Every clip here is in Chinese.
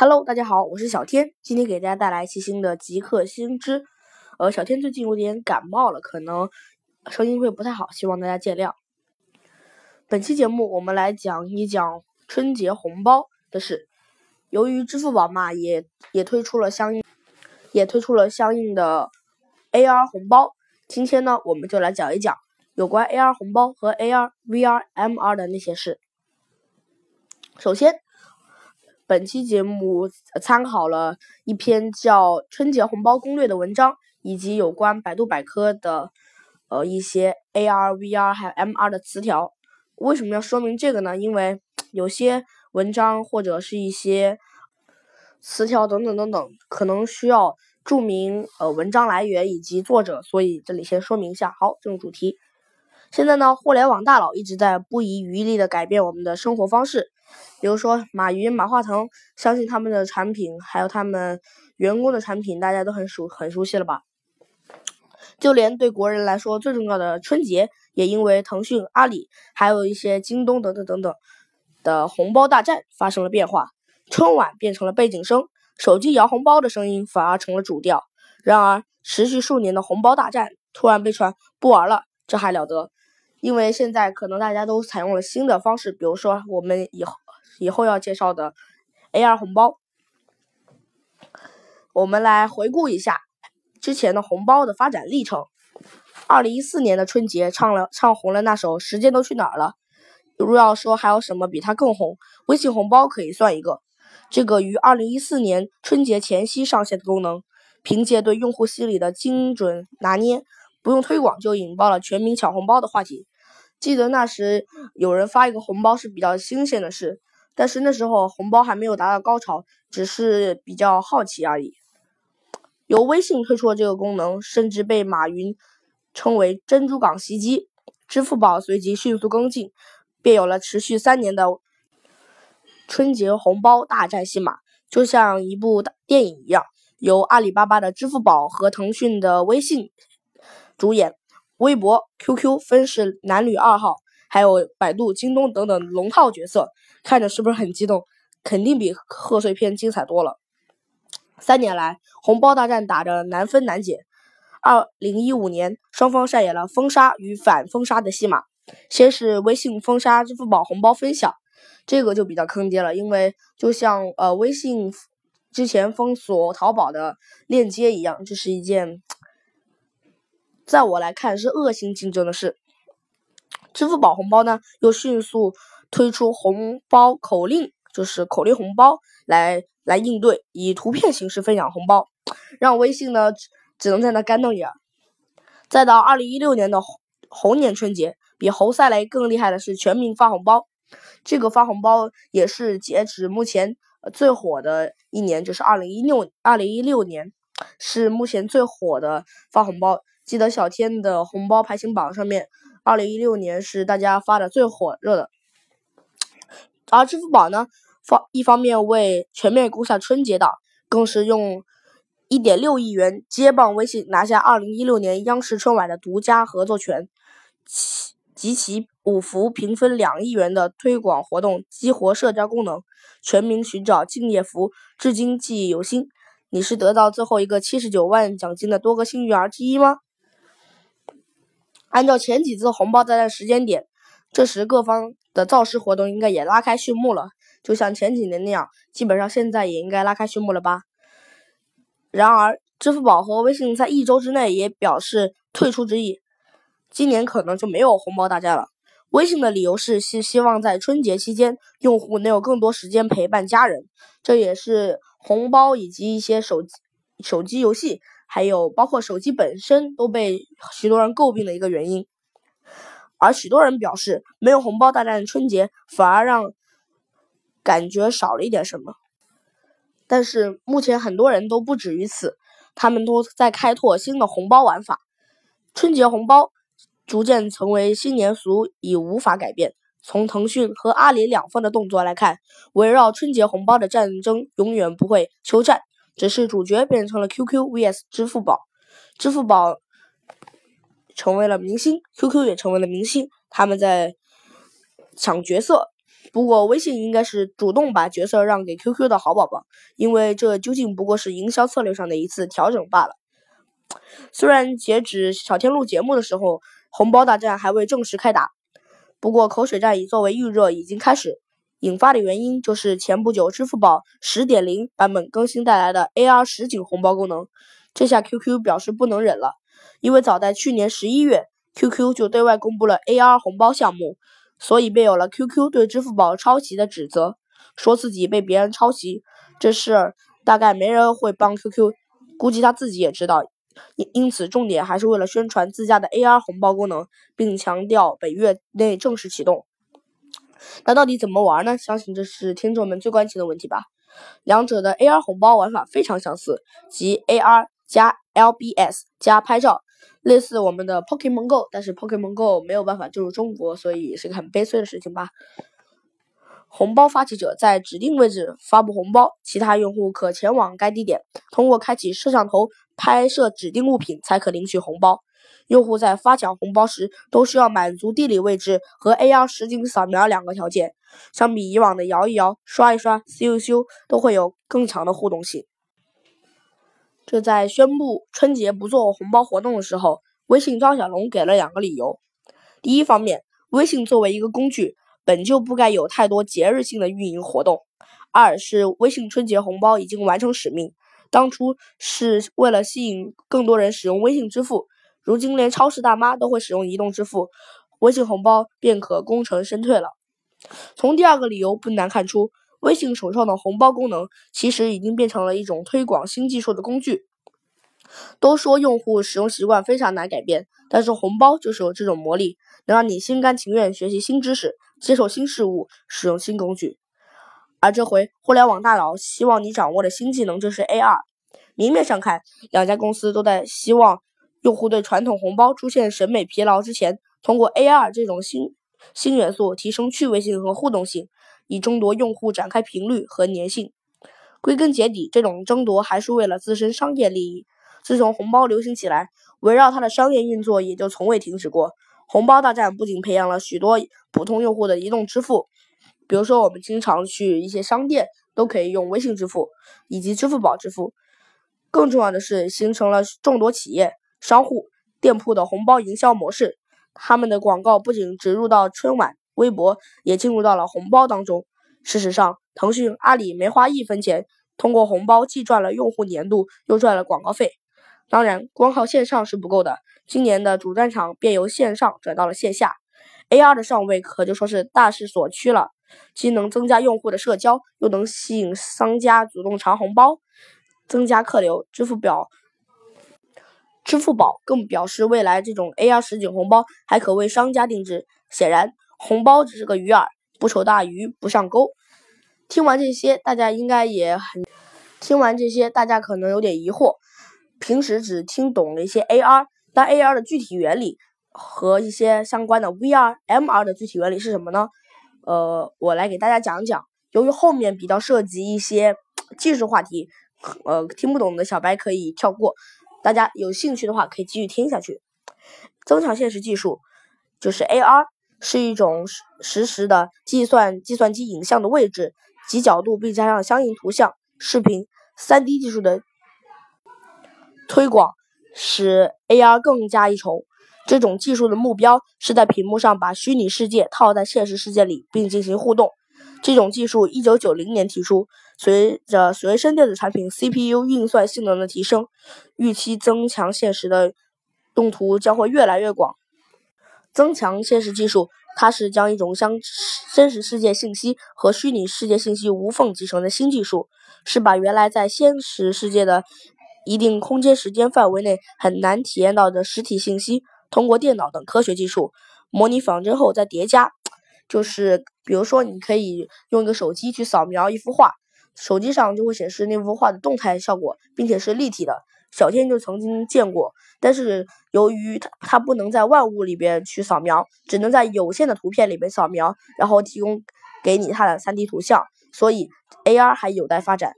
Hello，大家好，我是小天，今天给大家带来一期新的极客新知。呃，小天最近有点感冒了，可能声音会不太好，希望大家见谅。本期节目我们来讲一讲春节红包的事。由于支付宝嘛，也也推出了相应也推出了相应的 AR 红包。今天呢，我们就来讲一讲有关 AR 红包和 AR、VR、MR 的那些事。首先。本期节目参考了一篇叫《春节红包攻略》的文章，以及有关百度百科的呃一些 AR、VR 还有 MR 的词条。为什么要说明这个呢？因为有些文章或者是一些词条等等等等，可能需要注明呃文章来源以及作者，所以这里先说明一下。好，进入主题。现在呢，互联网大佬一直在不遗余力的改变我们的生活方式。比如说，马云、马化腾，相信他们的产品，还有他们员工的产品，大家都很熟很熟悉了吧？就连对国人来说最重要的春节，也因为腾讯、阿里，还有一些京东等等等等的红包大战发生了变化。春晚变成了背景声，手机摇红包的声音反而成了主调。然而，持续数年的红包大战突然被传不玩了，这还了得？因为现在可能大家都采用了新的方式，比如说我们以后以后要介绍的 AR 红包，我们来回顾一下之前的红包的发展历程。二零一四年的春节唱了唱红了那首《时间都去哪儿了》，如要说还有什么比它更红，微信红包可以算一个。这个于二零一四年春节前夕上线的功能，凭借对用户心理的精准拿捏。不用推广就引爆了全民抢红包的话题。记得那时有人发一个红包是比较新鲜的事，但是那时候红包还没有达到高潮，只是比较好奇而已。由微信推出的这个功能，甚至被马云称为“珍珠港袭击”。支付宝随即迅速跟进，便有了持续三年的春节红包大战戏码，就像一部电影一样，由阿里巴巴的支付宝和腾讯的微信。主演，微博、QQ 分饰男女二号，还有百度、京东等等龙套角色，看着是不是很激动？肯定比贺岁片精彩多了。三年来，红包大战打着难分难解。二零一五年，双方上演了封杀与反封杀的戏码。先是微信封杀支付宝红包分享，这个就比较坑爹了，因为就像呃微信之前封锁淘宝的链接一样，这是一件。在我来看是恶性竞争的事。支付宝红包呢，又迅速推出红包口令，就是口令红包来来应对，以图片形式分享红包，让微信呢只只能在那干瞪眼。再到二零一六年的猴年春节，比猴赛雷更厉害的是全民发红包。这个发红包也是截止目前最火的一年，就是二零一六二零一六年是目前最火的发红包。记得小天的红包排行榜上面，二零一六年是大家发的最火热的。而支付宝呢，方一方面为全面攻下春节档，更是用一点六亿元接棒微信，拿下二零一六年央视春晚的独家合作权，及其五福平分两亿元的推广活动，激活社交功能，全民寻找敬业福，至今记忆犹新。你是得到最后一个七十九万奖金的多个幸运儿之一吗？按照前几次红包大战时间点，这时各方的造势活动应该也拉开序幕了。就像前几年那样，基本上现在也应该拉开序幕了吧？然而，支付宝和微信在一周之内也表示退出之意，今年可能就没有红包大战了。微信的理由是希希望在春节期间，用户能有更多时间陪伴家人，这也是红包以及一些手机手机游戏。还有包括手机本身都被许多人诟病的一个原因，而许多人表示，没有红包大战的春节反而让感觉少了一点什么。但是目前很多人都不止于此，他们都在开拓新的红包玩法。春节红包逐渐成为新年俗，已无法改变。从腾讯和阿里两方的动作来看，围绕春节红包的战争永远不会休战。只是主角变成了 QQ vs 支付宝，支付宝成为了明星，QQ 也成为了明星。他们在抢角色，不过微信应该是主动把角色让给 QQ 的好宝宝，因为这究竟不过是营销策略上的一次调整罢了。虽然截止小天录节目的时候，红包大战还未正式开打，不过口水战已作为预热已经开始。引发的原因就是前不久支付宝十点零版本更新带来的 AR 实景红包功能，这下 QQ 表示不能忍了，因为早在去年十一月，QQ 就对外公布了 AR 红包项目。所以便有了 QQ 对支付宝抄袭的指责，说自己被别人抄袭，这事儿大概没人会帮 QQ，估计他自己也知道，因因此重点还是为了宣传自家的 AR 红包功能，并强调本月内正式启动。那到底怎么玩呢？相信这是听众们最关心的问题吧。两者的 AR 红包玩法非常相似，即 AR 加 LBS 加拍照。类似我们的 Pokemon Go，但是 Pokemon Go 没有办法进入中国，所以是个很悲催的事情吧。红包发起者在指定位置发布红包，其他用户可前往该地点，通过开启摄像头拍摄指定物品才可领取红包。用户在发奖红包时都需要满足地理位置和 AR 实景扫描两个条件，相比以往的摇一摇、刷一刷、咻一咻，都会有更强的互动性。这在宣布春节不做红包活动的时候，微信张小龙给了两个理由。第一方面，微信作为一个工具，本就不该有太多节日性的运营活动；二是微信春节红包已经完成使命，当初是为了吸引更多人使用微信支付，如今连超市大妈都会使用移动支付，微信红包便可功成身退了。从第二个理由不难看出。微信首创的红包功能，其实已经变成了一种推广新技术的工具。都说用户使用习惯非常难改变，但是红包就是有这种魔力，能让你心甘情愿学习新知识、接受新事物、使用新工具。而这回，互联网大佬希望你掌握的新技能就是 AR。明面上看，两家公司都在希望用户对传统红包出现审美疲劳之前，通过 AR 这种新新元素提升趣味性和互动性。以争夺用户展开频率和粘性，归根结底，这种争夺还是为了自身商业利益。自从红包流行起来，围绕它的商业运作也就从未停止过。红包大战不仅培养了许多普通用户的移动支付，比如说我们经常去一些商店都可以用微信支付以及支付宝支付。更重要的是，形成了众多企业、商户、店铺的红包营销模式。他们的广告不仅植入到春晚。微博也进入到了红包当中。事实上，腾讯、阿里没花一分钱，通过红包既赚了用户粘度，又赚了广告费。当然，光靠线上是不够的。今年的主战场便由线上转到了线下，AR 的上位可就说是大势所趋了。既能增加用户的社交，又能吸引商家主动传红包，增加客流。支付宝，支付宝更表示，未来这种 AR 实景红包还可为商家定制。显然。红包只是个鱼饵，不愁大鱼不上钩。听完这些，大家应该也很……听完这些，大家可能有点疑惑。平时只听懂了一些 AR，但 AR 的具体原理和一些相关的 VR、MR 的具体原理是什么呢？呃，我来给大家讲讲。由于后面比较涉及一些技术话题，呃，听不懂的小白可以跳过。大家有兴趣的话，可以继续听下去。增强现实技术就是 AR。是一种实时的计算计算机影像的位置及角度，并加上相应图像、视频、3D 技术的推广，使 AR 更加一筹。这种技术的目标是在屏幕上把虚拟世界套在现实世界里，并进行互动。这种技术1990年提出，随着随身电子产品 CPU 运算性能的提升，预期增强现实的用途将会越来越广。增强现实技术，它是将一种将真实世界信息和虚拟世界信息无缝集成的新技术，是把原来在现实世界的一定空间时间范围内很难体验到的实体信息，通过电脑等科学技术模拟仿真后再叠加。就是比如说，你可以用一个手机去扫描一幅画，手机上就会显示那幅画的动态效果，并且是立体的。小天就曾经见过，但是由于它它不能在万物里边去扫描，只能在有限的图片里边扫描，然后提供给你它的 3D 图像，所以 AR 还有待发展。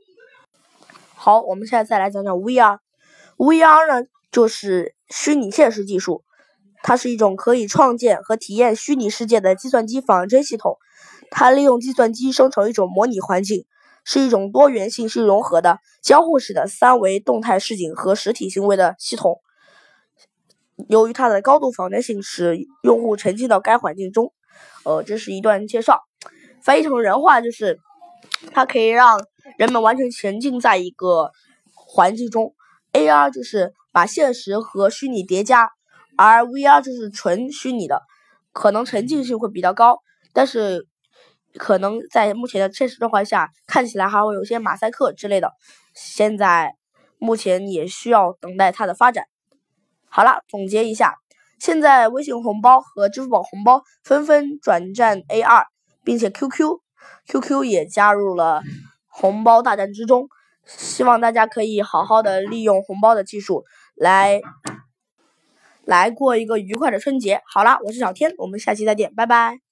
好，我们现在再来讲讲 VR，VR 呢就是虚拟现实技术，它是一种可以创建和体验虚拟世界的计算机仿真系统，它利用计算机生成一种模拟环境，是一种多元信息融合的交互式的三维动态视景和实体行为的系统。由于它的高度仿真性，使用户沉浸到该环境中。呃，这是一段介绍，翻译成人话就是，它可以让人们完全沉浸在一个环境中。AR 就是把现实和虚拟叠加，而 VR 就是纯虚拟的，可能沉浸性会比较高，但是可能在目前的现实状况下，看起来还会有些马赛克之类的。现在目前也需要等待它的发展。好了，总结一下，现在微信红包和支付宝红包纷纷转战 AR，并且 QQ，QQ 也加入了红包大战之中。希望大家可以好好的利用红包的技术来来过一个愉快的春节。好啦，我是小天，我们下期再见，拜拜。